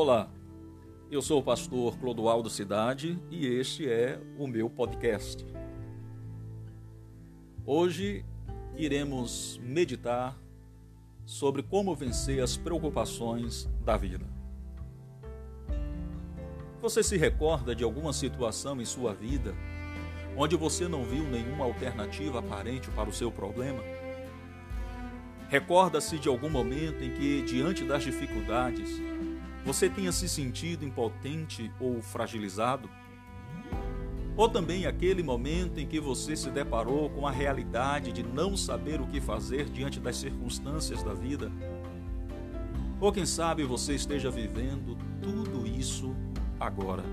Olá, eu sou o pastor Clodoaldo Cidade e este é o meu podcast. Hoje iremos meditar sobre como vencer as preocupações da vida. Você se recorda de alguma situação em sua vida onde você não viu nenhuma alternativa aparente para o seu problema? Recorda-se de algum momento em que, diante das dificuldades, você tenha se sentido impotente ou fragilizado? Ou também aquele momento em que você se deparou com a realidade de não saber o que fazer diante das circunstâncias da vida? Ou quem sabe você esteja vivendo tudo isso agora?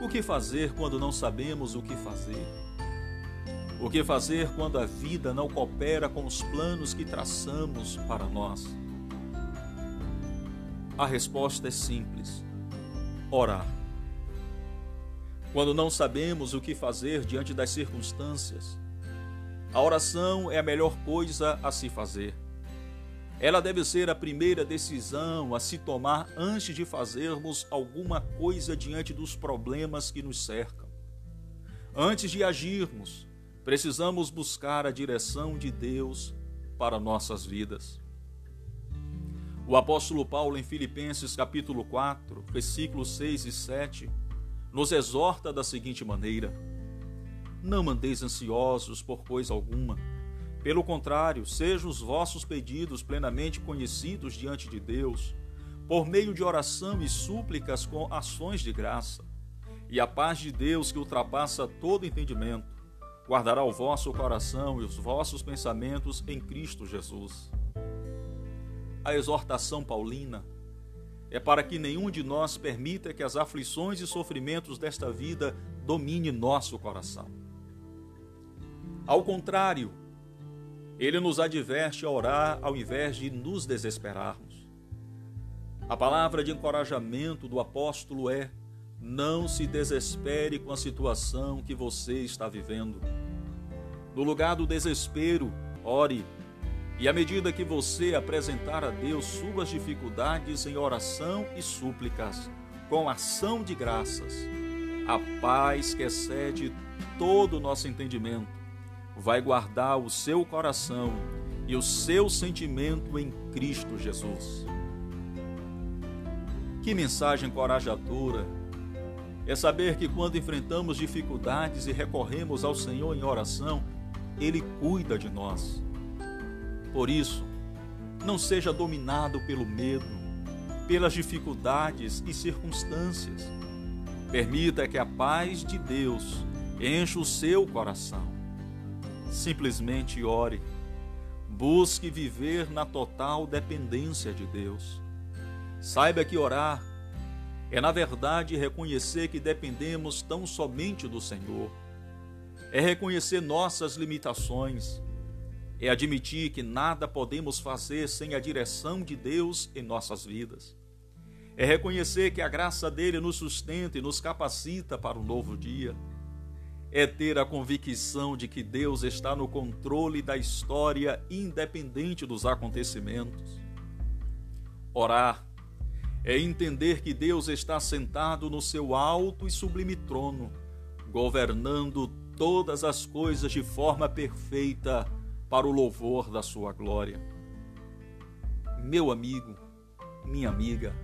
O que fazer quando não sabemos o que fazer? O que fazer quando a vida não coopera com os planos que traçamos para nós? A resposta é simples: orar. Quando não sabemos o que fazer diante das circunstâncias, a oração é a melhor coisa a se fazer. Ela deve ser a primeira decisão a se tomar antes de fazermos alguma coisa diante dos problemas que nos cercam. Antes de agirmos, precisamos buscar a direção de Deus para nossas vidas. O apóstolo Paulo, em Filipenses capítulo 4, versículos 6 e 7, nos exorta da seguinte maneira: Não andeis ansiosos por coisa alguma. Pelo contrário, sejam os vossos pedidos plenamente conhecidos diante de Deus, por meio de oração e súplicas com ações de graça. E a paz de Deus, que ultrapassa todo entendimento, guardará o vosso coração e os vossos pensamentos em Cristo Jesus. A exortação paulina é para que nenhum de nós permita que as aflições e sofrimentos desta vida domine nosso coração. Ao contrário, ele nos adverte a orar ao invés de nos desesperarmos. A palavra de encorajamento do apóstolo é: não se desespere com a situação que você está vivendo. No lugar do desespero, ore e à medida que você apresentar a Deus suas dificuldades em oração e súplicas, com ação de graças, a paz que excede todo o nosso entendimento vai guardar o seu coração e o seu sentimento em Cristo Jesus. Que mensagem corajadora é saber que quando enfrentamos dificuldades e recorremos ao Senhor em oração, Ele cuida de nós por isso, não seja dominado pelo medo, pelas dificuldades e circunstâncias. Permita que a paz de Deus encha o seu coração. Simplesmente ore. Busque viver na total dependência de Deus. Saiba que orar é, na verdade, reconhecer que dependemos tão somente do Senhor. É reconhecer nossas limitações é admitir que nada podemos fazer sem a direção de Deus em nossas vidas. É reconhecer que a graça dele nos sustenta e nos capacita para um novo dia. É ter a convicção de que Deus está no controle da história, independente dos acontecimentos. Orar é entender que Deus está sentado no seu alto e sublime trono, governando todas as coisas de forma perfeita para o louvor da sua glória. Meu amigo, minha amiga,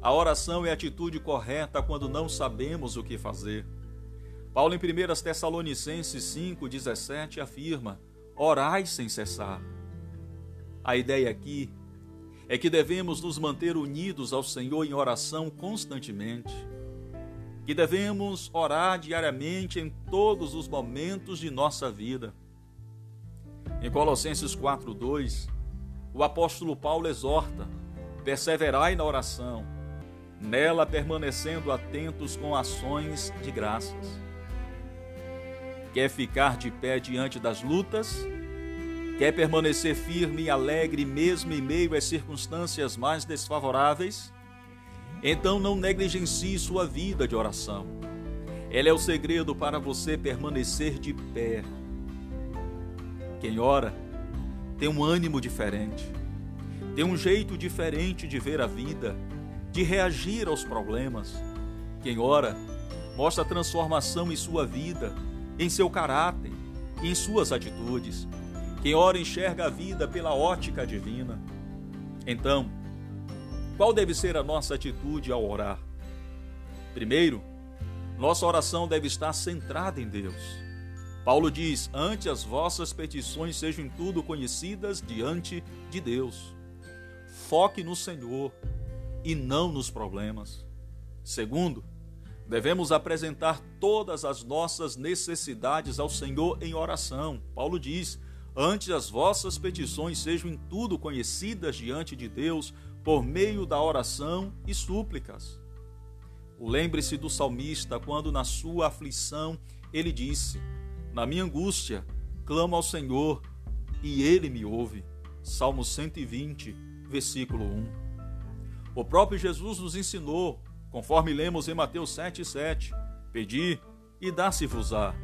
a oração é a atitude correta quando não sabemos o que fazer. Paulo, em 1 Tessalonicenses 5,17, afirma: Orai sem cessar. A ideia aqui é que devemos nos manter unidos ao Senhor em oração constantemente, que devemos orar diariamente em todos os momentos de nossa vida em Colossenses 4:2, o apóstolo Paulo exorta: perseverai na oração, nela permanecendo atentos com ações de graças. Quer ficar de pé diante das lutas? Quer permanecer firme e alegre mesmo em meio às circunstâncias mais desfavoráveis? Então não negligencie sua vida de oração. Ela é o segredo para você permanecer de pé quem ora tem um ânimo diferente, tem um jeito diferente de ver a vida, de reagir aos problemas. Quem ora, mostra transformação em sua vida, em seu caráter em suas atitudes. Quem ora enxerga a vida pela ótica divina. Então, qual deve ser a nossa atitude ao orar? Primeiro, nossa oração deve estar centrada em Deus. Paulo diz: Ante as vossas petições sejam tudo conhecidas diante de Deus. Foque no Senhor e não nos problemas. Segundo, devemos apresentar todas as nossas necessidades ao Senhor em oração. Paulo diz: Ante as vossas petições sejam em tudo conhecidas diante de Deus por meio da oração e súplicas. Lembre-se do salmista quando, na sua aflição, ele disse: Na minha angústia, clamo ao Senhor e ele me ouve. Salmo 120, versículo 1. O próprio Jesus nos ensinou, conforme lemos em Mateus 7,7: Pedi e dá-se-vos-á,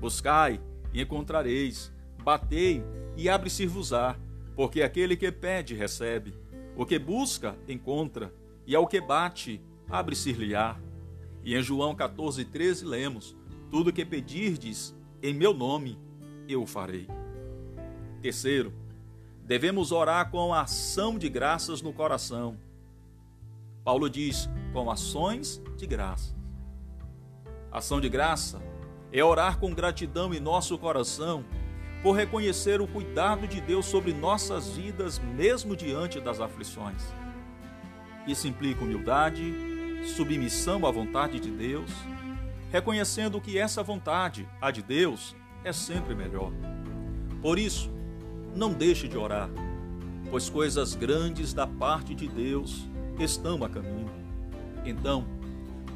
buscai e encontrareis, batei e abre-se-vos-á, porque aquele que pede, recebe, o que busca, encontra, e ao que bate, abre-se-lhe-á. E em João 14,13 lemos: Tudo que pedirdes em meu nome, eu o farei. Terceiro, devemos orar com ação de graças no coração. Paulo diz: com ações de graça. Ação de graça é orar com gratidão em nosso coração por reconhecer o cuidado de Deus sobre nossas vidas, mesmo diante das aflições. Isso implica humildade, submissão à vontade de Deus, reconhecendo que essa vontade, a de Deus, é sempre melhor. Por isso, não deixe de orar, pois coisas grandes da parte de Deus estão a caminho. Então,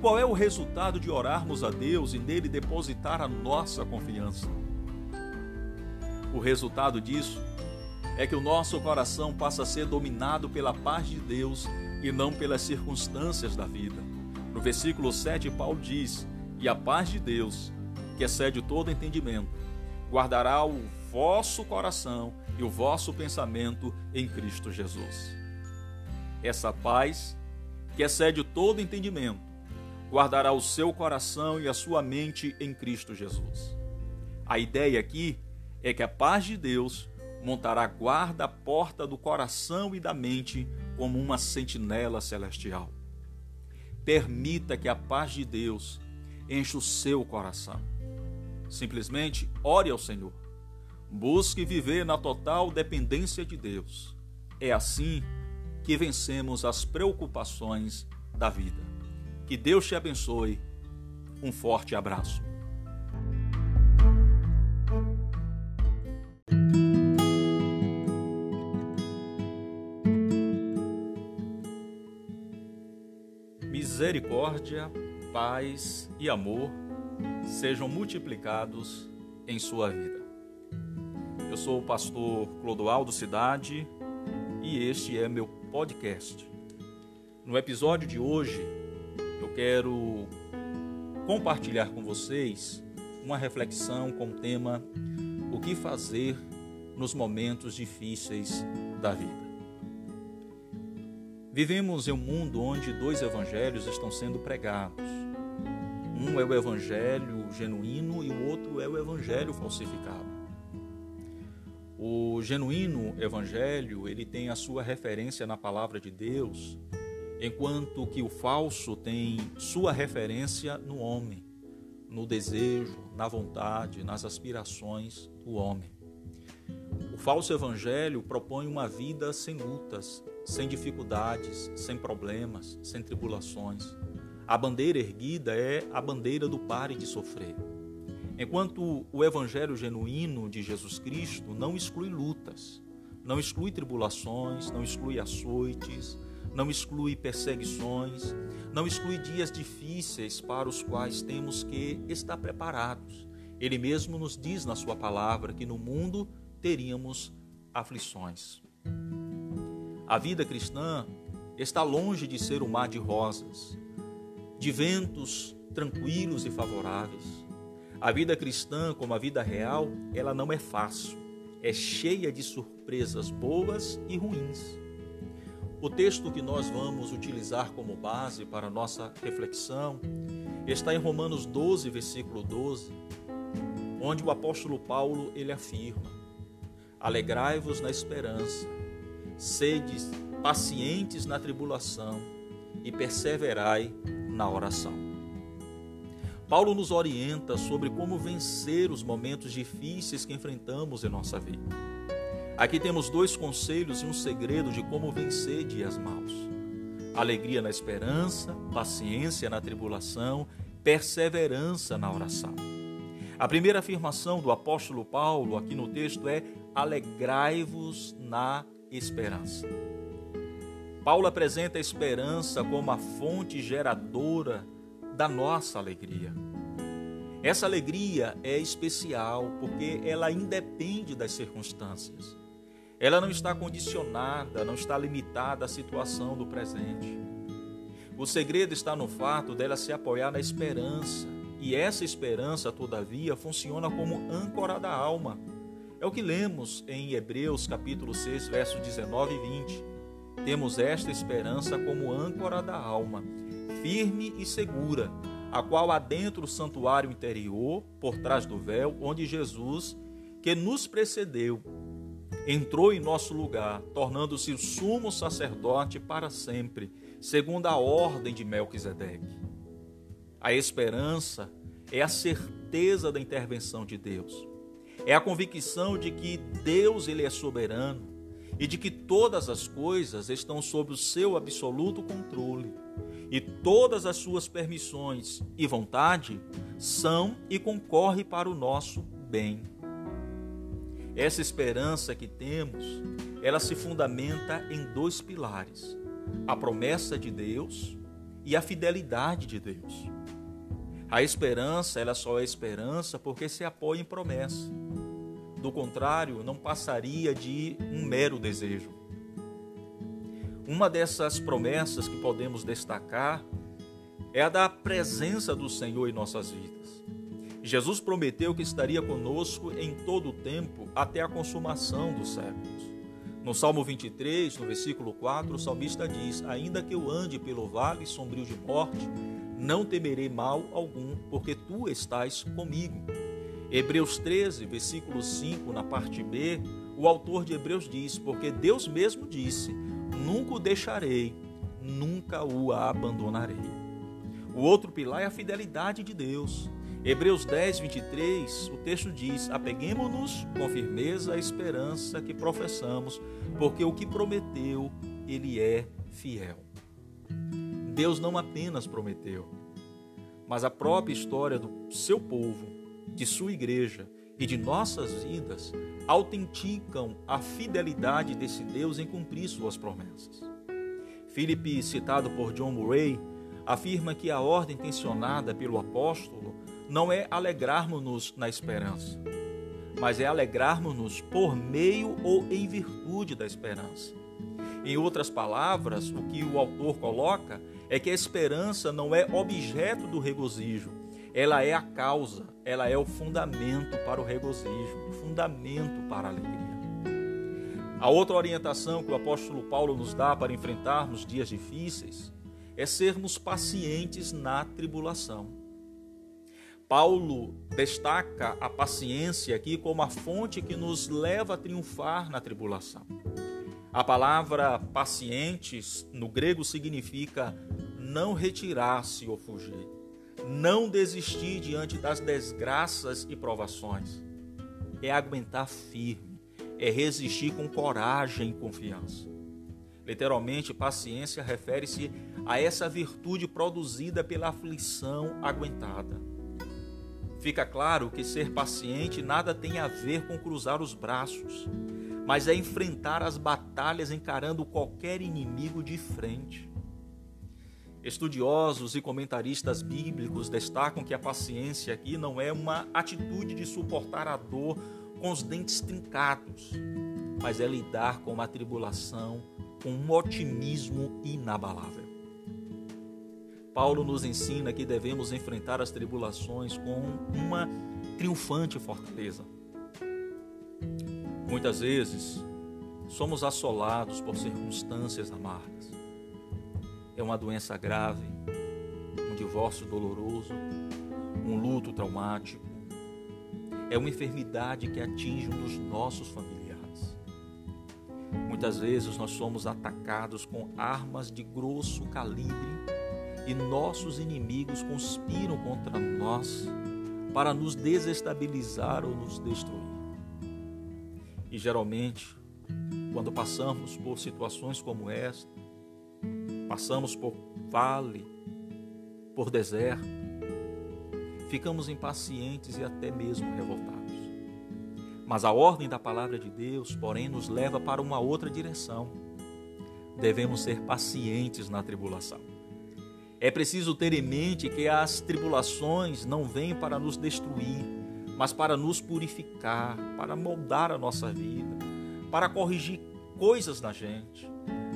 qual é o resultado de orarmos a Deus e nele depositar a nossa confiança? O resultado disso é que o nosso coração passa a ser dominado pela paz de Deus e não pelas circunstâncias da vida. No versículo 7, Paulo diz: E a paz de Deus, que excede todo entendimento, guardará o vosso coração e o vosso pensamento em Cristo Jesus. Essa paz, que excede todo entendimento, guardará o seu coração e a sua mente em Cristo Jesus. A ideia aqui é que a paz de Deus montará guarda à porta do coração e da mente como uma sentinela celestial. Permita que a paz de Deus encha o seu coração. Simplesmente ore ao Senhor. Busque viver na total dependência de Deus. É assim que vencemos as preocupações da vida. Que Deus te abençoe. Um forte abraço. misericórdia, paz e amor sejam multiplicados em sua vida. Eu sou o pastor Clodoaldo Cidade e este é meu podcast. No episódio de hoje, eu quero compartilhar com vocês uma reflexão com o tema O que fazer nos momentos difíceis da vida. Vivemos em um mundo onde dois evangelhos estão sendo pregados. Um é o evangelho genuíno e o outro é o evangelho falsificado. O genuíno evangelho, ele tem a sua referência na palavra de Deus, enquanto que o falso tem sua referência no homem, no desejo, na vontade, nas aspirações do homem. O falso evangelho propõe uma vida sem lutas, sem dificuldades, sem problemas, sem tribulações. A bandeira erguida é a bandeira do pare de sofrer. Enquanto o evangelho genuíno de Jesus Cristo não exclui lutas, não exclui tribulações, não exclui açoites, não exclui perseguições, não exclui dias difíceis para os quais temos que estar preparados. Ele mesmo nos diz na sua palavra que no mundo teríamos aflições. A vida cristã está longe de ser um mar de rosas, de ventos tranquilos e favoráveis. A vida cristã, como a vida real, ela não é fácil, é cheia de surpresas boas e ruins. O texto que nós vamos utilizar como base para nossa reflexão está em Romanos 12, versículo 12, onde o apóstolo Paulo ele afirma: Alegrai-vos na esperança, sedes pacientes na tribulação e perseverai na oração. Paulo nos orienta sobre como vencer os momentos difíceis que enfrentamos em nossa vida. Aqui temos dois conselhos e um segredo de como vencer dias maus: alegria na esperança, paciência na tribulação, perseverança na oração. A primeira afirmação do apóstolo Paulo aqui no texto é: alegrai-vos na esperança. Paulo apresenta a esperança como a fonte geradora da nossa alegria. Essa alegria é especial porque ela independe das circunstâncias. Ela não está condicionada, não está limitada à situação do presente. O segredo está no fato dela se apoiar na esperança, e essa esperança, todavia, funciona como âncora da alma. É o que lemos em Hebreus capítulo 6, versos 19 e 20. Temos esta esperança como âncora da alma, firme e segura, a qual adentra o santuário interior, por trás do véu, onde Jesus, que nos precedeu, entrou em nosso lugar, tornando-se o sumo sacerdote para sempre, segundo a ordem de Melquisedeque. A esperança é a certeza da intervenção de Deus. É a convicção de que Deus ele é soberano e de que todas as coisas estão sob o seu absoluto controle e todas as suas permissões e vontade são e concorrem para o nosso bem. Essa esperança que temos, ela se fundamenta em dois pilares: a promessa de Deus e a fidelidade de Deus. A esperança, ela só é esperança porque se apoia em promessa. Do contrário, não passaria de um mero desejo. Uma dessas promessas que podemos destacar é a da presença do Senhor em nossas vidas. Jesus prometeu que estaria conosco em todo o tempo até a consumação dos séculos. No Salmo 23, no versículo 4, o salmista diz: Ainda que eu ande pelo vale sombrio de morte, não temerei mal algum, porque tu estás comigo. Hebreus 13, versículo 5, na parte B, o autor de Hebreus diz: Porque Deus mesmo disse: Nunca o deixarei, nunca o abandonarei. O outro pilar é a fidelidade de Deus. Hebreus 10, 23, o texto diz: Apeguemos-nos com firmeza à esperança que professamos, porque o que prometeu, ele é fiel. Deus não apenas prometeu, mas a própria história do seu povo, de sua igreja e de nossas vidas autenticam a fidelidade desse Deus em cumprir suas promessas. Philip, citado por John Murray, afirma que a ordem tensionada pelo apóstolo não é alegrarmos-nos na esperança, mas é alegrarmos-nos por meio ou em virtude da esperança. Em outras palavras, o que o autor coloca é que a esperança não é objeto do regozijo, ela é a causa, ela é o fundamento para o regozijo, o fundamento para a alegria. A outra orientação que o apóstolo Paulo nos dá para enfrentarmos dias difíceis é sermos pacientes na tribulação. Paulo destaca a paciência aqui como a fonte que nos leva a triunfar na tribulação. A palavra pacientes no grego significa não retirar-se ou fugir, não desistir diante das desgraças e provações. É aguentar firme, é resistir com coragem e confiança. Literalmente, paciência refere-se a essa virtude produzida pela aflição aguentada Fica claro que ser paciente nada tem a ver com cruzar os braços, mas é enfrentar as batalhas encarando qualquer inimigo de frente. Estudiosos e comentaristas bíblicos destacam que a paciência aqui não é uma atitude de suportar a dor com os dentes trincados, mas é lidar com a tribulação com um otimismo inabalável. Paulo nos ensina que devemos enfrentar as tribulações com uma triunfante fortaleza. Muitas vezes, somos assolados por circunstâncias amargas. É uma doença grave, um divórcio doloroso, um luto traumático. É uma enfermidade que atinge um dos nossos familiares. Muitas vezes nós somos atacados com armas de grosso calibre e nossos inimigos conspiram contra nós para nos desestabilizar ou nos destruir. E geralmente, quando passamos por situações como esta, passamos por vale, por deserto, ficamos impacientes e até mesmo revoltados. Mas a ordem da palavra de Deus, porém, nos leva para uma outra direção. Devemos ser pacientes na tribulação. É preciso ter em mente que as tribulações não vêm para nos destruir, mas para nos purificar, para moldar a nossa vida, para corrigir coisas na gente,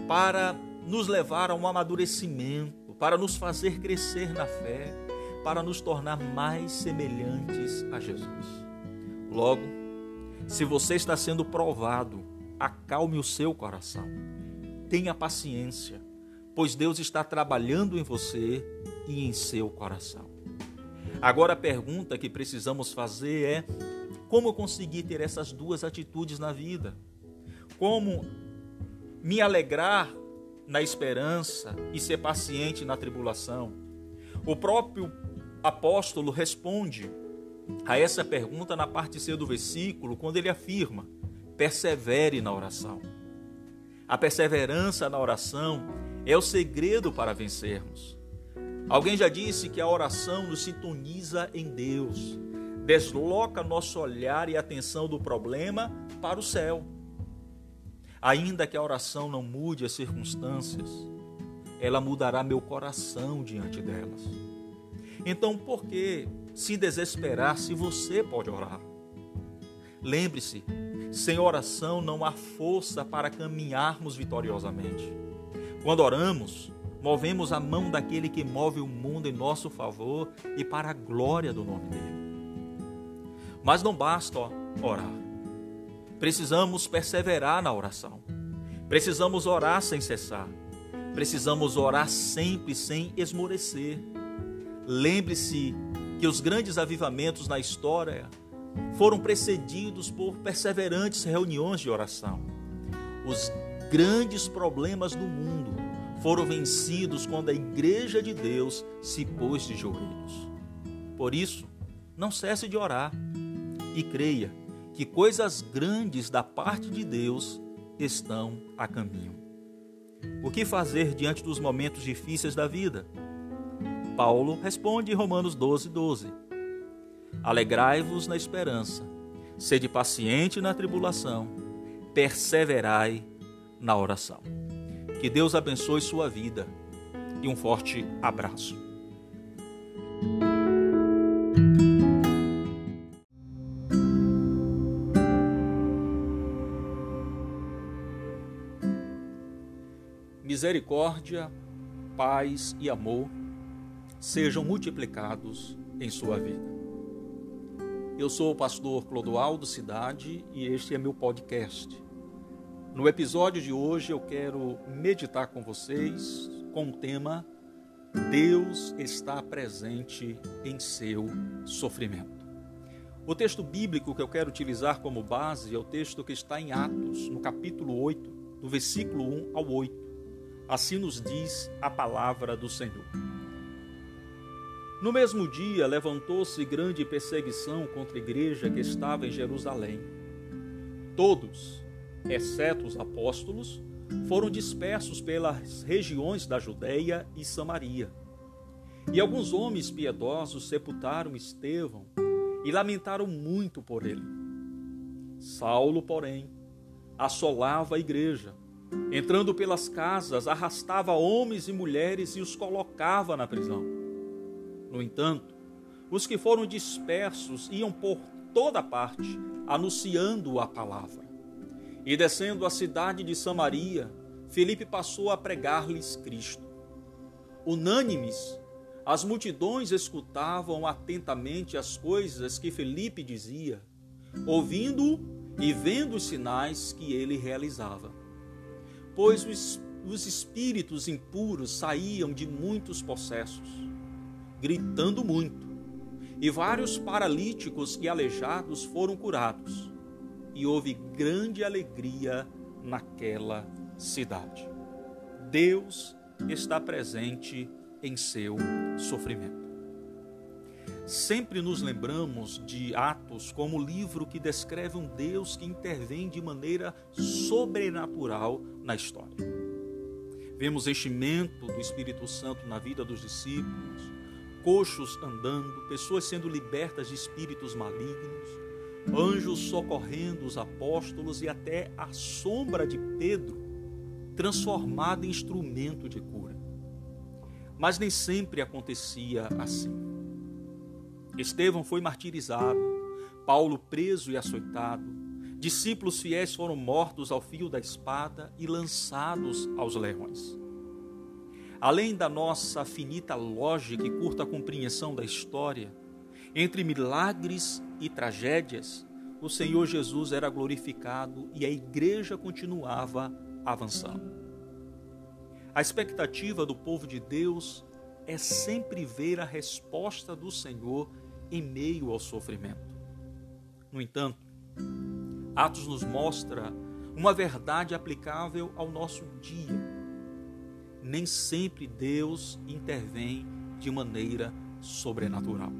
para nos levar a um amadurecimento, para nos fazer crescer na fé, para nos tornar mais semelhantes a Jesus. Logo, se você está sendo provado, acalme o seu coração. Tenha paciência pois Deus está trabalhando em você e em seu coração. Agora a pergunta que precisamos fazer é: como conseguir ter essas duas atitudes na vida? Como me alegrar na esperança e ser paciente na tribulação? O próprio apóstolo responde a essa pergunta na parte C do versículo, quando ele afirma: persevere na oração. A perseverança na oração é o segredo para vencermos. Alguém já disse que a oração nos sintoniza em Deus, desloca nosso olhar e atenção do problema para o céu. Ainda que a oração não mude as circunstâncias, ela mudará meu coração diante delas. Então, por que se desesperar se você pode orar? Lembre-se, sem oração não há força para caminharmos vitoriosamente. Quando oramos, movemos a mão daquele que move o mundo em nosso favor e para a glória do nome dele. Mas não basta orar. Precisamos perseverar na oração. Precisamos orar sem cessar. Precisamos orar sempre sem esmorecer. Lembre-se que os grandes avivamentos na história foram precedidos por perseverantes reuniões de oração. Os grandes problemas do mundo foram vencidos quando a igreja de Deus se pôs de joelhos. Por isso, não cesse de orar e creia que coisas grandes da parte de Deus estão a caminho. O que fazer diante dos momentos difíceis da vida? Paulo responde em Romanos 12, 12: Alegrai-vos na esperança, sede paciente na tribulação, perseverai na oração. Que Deus abençoe sua vida e um forte abraço. Misericórdia, paz e amor sejam multiplicados em sua vida. Eu sou o pastor Clodoaldo Cidade e este é meu podcast. No episódio de hoje eu quero meditar com vocês com o tema Deus está presente em seu sofrimento. O texto bíblico que eu quero utilizar como base é o texto que está em Atos, no capítulo 8, do versículo 1 ao 8. Assim nos diz a palavra do Senhor. No mesmo dia levantou-se grande perseguição contra a igreja que estava em Jerusalém. Todos, exceto os apóstolos, foram dispersos pelas regiões da Judéia e Samaria. E alguns homens piedosos sepultaram Estevão e lamentaram muito por ele. Saulo, porém, assolava a igreja. Entrando pelas casas, arrastava homens e mulheres e os colocava na prisão. No entanto, os que foram dispersos iam por toda parte, anunciando a palavra. E descendo a cidade de Samaria, Felipe passou a pregar-lhes Cristo. Unânimes, as multidões escutavam atentamente as coisas que Felipe dizia. Ouvindo-o, e vendo os sinais que ele realizava. Pois os, os espíritos impuros saíam de muitos possessos, gritando muito, e vários paralíticos e aleijados foram curados, e houve grande alegria naquela cidade. Deus está presente em seu sofrimento. Sempre nos lembramos de Atos como livro que descreve um Deus que intervém de maneira sobrenatural na história. Vemos enchimento do Espírito Santo na vida dos discípulos, coxos andando, pessoas sendo libertas de espíritos malignos, anjos socorrendo os apóstolos e até a sombra de Pedro transformada em instrumento de cura. Mas nem sempre acontecia assim. Estevão foi martirizado, Paulo preso e açoitado, discípulos fiéis foram mortos ao fio da espada e lançados aos leões. Além da nossa finita lógica e curta compreensão da história, entre milagres e tragédias, o Senhor Jesus era glorificado e a igreja continuava avançando. A expectativa do povo de Deus é sempre ver a resposta do Senhor em meio ao sofrimento. No entanto, Atos nos mostra uma verdade aplicável ao nosso dia. Nem sempre Deus intervém de maneira sobrenatural.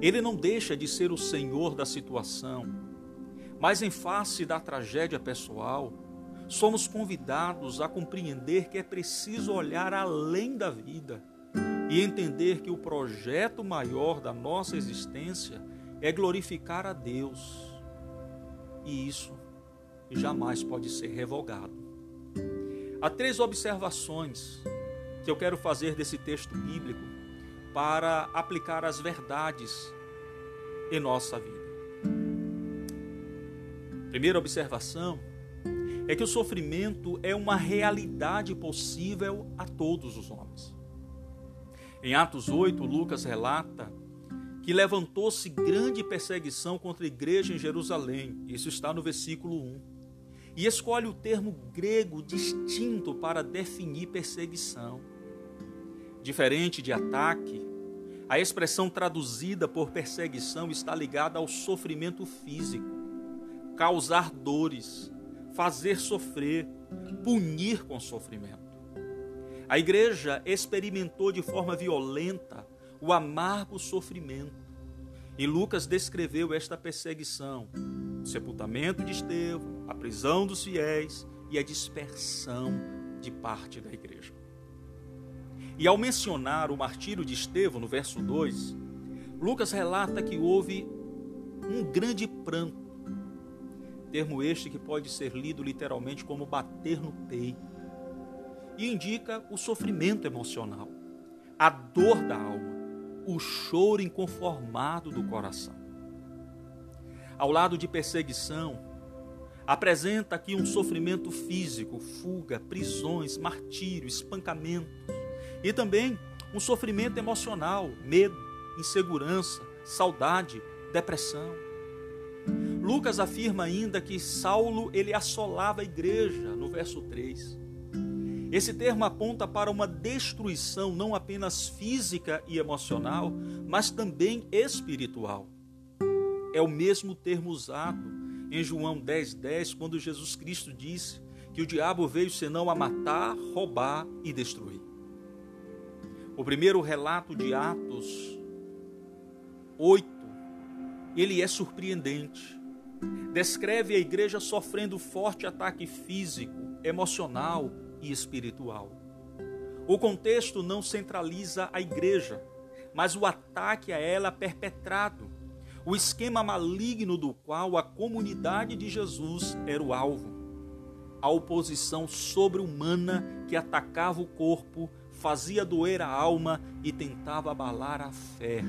Ele não deixa de ser o Senhor da situação, mas em face da tragédia pessoal, somos convidados a compreender que é preciso olhar além da vida e entender que o projeto maior da nossa existência é glorificar a Deus. E isso jamais pode ser revogado. Há três observações que eu quero fazer desse texto bíblico para aplicar as verdades em nossa vida. Primeira observação é que o sofrimento é uma realidade possível a todos os homens. Em Atos 8, Lucas relata que levantou-se grande perseguição contra a igreja em Jerusalém. Isso está no versículo 1. E escolhe o termo grego distinto para definir perseguição. Diferente de ataque, a expressão traduzida por perseguição está ligada ao sofrimento físico, causar dores, fazer sofrer, punir com sofrimento. A igreja experimentou de forma violenta o amargo sofrimento. E Lucas descreveu esta perseguição: o sepultamento de Estevão, a prisão dos fiéis e a dispersão de parte da igreja. E ao mencionar o martírio de Estevão, no verso 2, Lucas relata que houve um grande pranto, termo este que pode ser lido literalmente como bater no peito e indica o sofrimento emocional, a dor da alma, o choro inconformado do coração. Ao lado de perseguição, apresenta aqui um sofrimento físico, fuga, prisões, martírio, espancamentos e também um sofrimento emocional, medo, insegurança, saudade, depressão. Lucas afirma ainda que Saulo ele assolava a igreja no verso 3. Esse termo aponta para uma destruição não apenas física e emocional, mas também espiritual. É o mesmo termo usado em João 10,10, 10, quando Jesus Cristo disse que o diabo veio senão a matar, roubar e destruir. O primeiro relato de Atos 8, ele é surpreendente. Descreve a igreja sofrendo forte ataque físico, emocional, e espiritual. O contexto não centraliza a igreja, mas o ataque a ela perpetrado, o esquema maligno do qual a comunidade de Jesus era o alvo. A oposição sobre-humana que atacava o corpo, fazia doer a alma e tentava abalar a fé.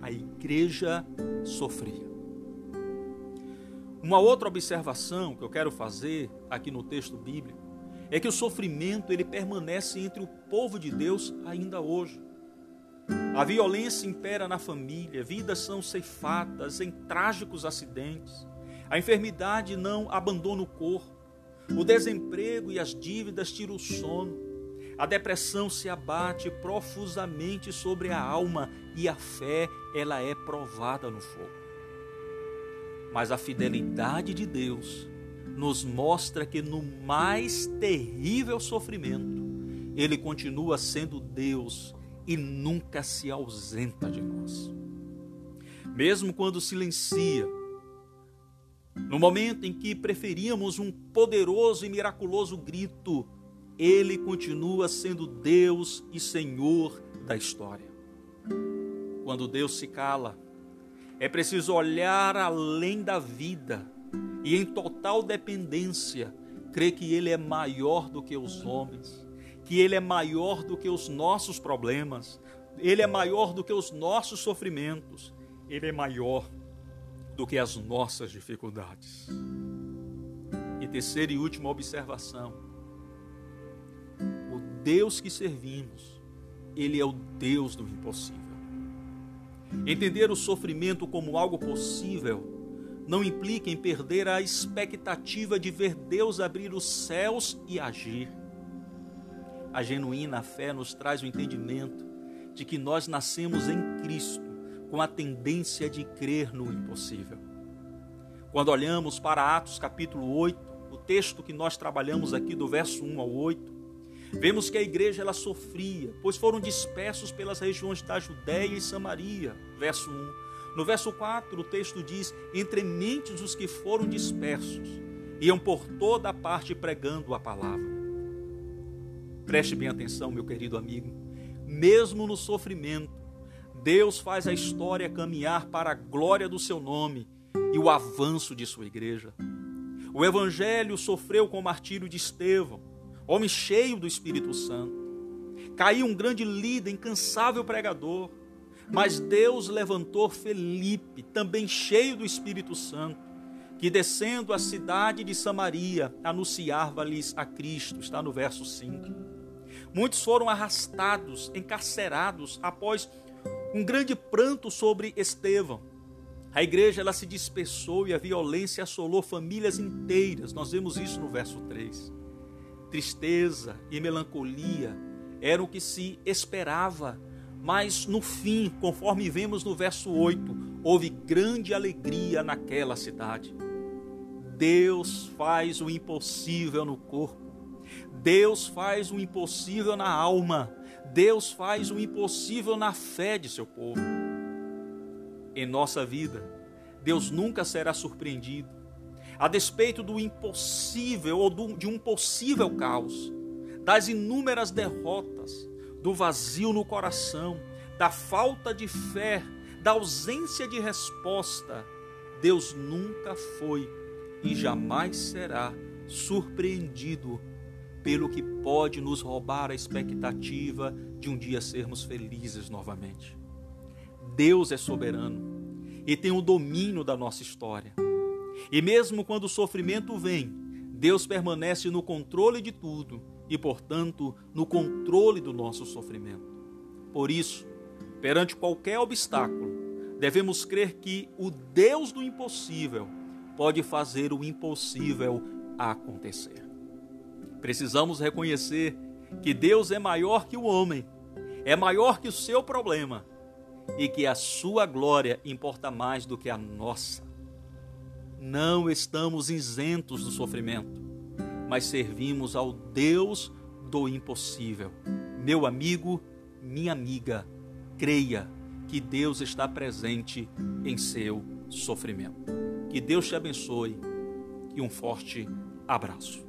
A igreja sofria. Uma outra observação que eu quero fazer aqui no texto bíblico é que o sofrimento ele permanece entre o povo de Deus ainda hoje. A violência impera na família, vidas são ceifadas em trágicos acidentes, A enfermidade não abandona o corpo. O desemprego e as dívidas tiram o sono. A depressão se abate profusamente sobre a alma e a fé, ela é provada no fogo. Mas a fidelidade de Deus nos mostra que no mais terrível sofrimento, ele continua sendo Deus e nunca se ausenta de nós. Mesmo quando silencia, no momento em que preferíamos um poderoso e miraculoso grito, ele continua sendo Deus e Senhor da história. Quando Deus se cala, é preciso olhar além da vida e, em total dependência, crer que Ele é maior do que os homens, que Ele é maior do que os nossos problemas, Ele é maior do que os nossos sofrimentos, Ele é maior do que as nossas dificuldades. E terceira e última observação: o Deus que servimos, Ele é o Deus do impossível. Entender o sofrimento como algo possível não implica em perder a expectativa de ver Deus abrir os céus e agir. A genuína fé nos traz o entendimento de que nós nascemos em Cristo com a tendência de crer no impossível. Quando olhamos para Atos capítulo 8, o texto que nós trabalhamos aqui do verso 1 ao 8, vemos que a igreja ela sofria, pois foram dispersos pelas regiões da Judéia e Samaria, verso 1. No verso 4, o texto diz: Entre mentes os que foram dispersos, iam por toda a parte pregando a palavra. Preste bem atenção, meu querido amigo. Mesmo no sofrimento, Deus faz a história caminhar para a glória do seu nome e o avanço de sua igreja. O evangelho sofreu com o martírio de Estevão, homem cheio do Espírito Santo. Caiu um grande líder, incansável pregador, mas Deus levantou Felipe, também cheio do Espírito Santo, que descendo a cidade de Samaria, anunciava-lhes a Cristo, está no verso 5. Muitos foram arrastados, encarcerados após um grande pranto sobre Estevão. A igreja ela se dispersou e a violência assolou famílias inteiras. Nós vemos isso no verso 3. Tristeza e melancolia eram o que se esperava, mas no fim, conforme vemos no verso 8, houve grande alegria naquela cidade. Deus faz o impossível no corpo. Deus faz o impossível na alma. Deus faz o impossível na fé de seu povo. Em nossa vida, Deus nunca será surpreendido. A despeito do impossível ou de um possível caos, das inúmeras derrotas, do vazio no coração, da falta de fé, da ausência de resposta, Deus nunca foi e jamais será surpreendido pelo que pode nos roubar a expectativa de um dia sermos felizes novamente. Deus é soberano e tem o domínio da nossa história. E mesmo quando o sofrimento vem, Deus permanece no controle de tudo e, portanto, no controle do nosso sofrimento. Por isso, perante qualquer obstáculo, devemos crer que o Deus do impossível pode fazer o impossível acontecer. Precisamos reconhecer que Deus é maior que o homem, é maior que o seu problema e que a sua glória importa mais do que a nossa. Não estamos isentos do sofrimento, mas servimos ao Deus do impossível. Meu amigo, minha amiga, creia que Deus está presente em seu sofrimento. Que Deus te abençoe e um forte abraço.